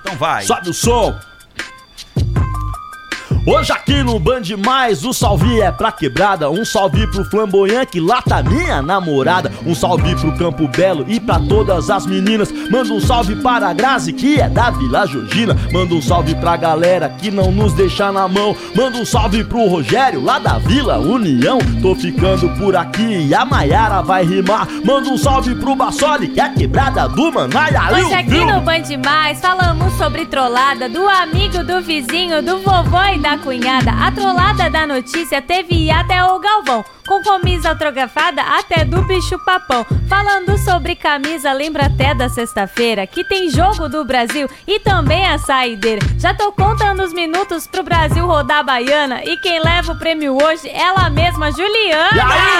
Então vai. Sobe o som. Hoje aqui no Band Mais, o salve é pra quebrada. Um salve pro flamboyant que lá tá minha namorada. Um salve pro Campo Belo e pra todas as meninas. Manda um salve para a Grazi, que é da Vila Georgina. Manda um salve pra galera que não nos deixa na mão. Manda um salve pro Rogério, lá da Vila União. Tô ficando por aqui e a Maiara vai rimar. Manda um salve pro Bassoli, que é quebrada do Manaia. Hoje aqui no Band Mais falamos sobre trollada do amigo, do vizinho, do vovô e da cunhada. A trollada da notícia teve até o Galvão. Com camisa autografada até do bicho papão. Falando sobre camisa, lembra até da sexta-feira que tem jogo do Brasil e também a saideira. Já tô contando os minutos pro Brasil rodar a baiana e quem leva o prêmio hoje é ela mesma, Juliana.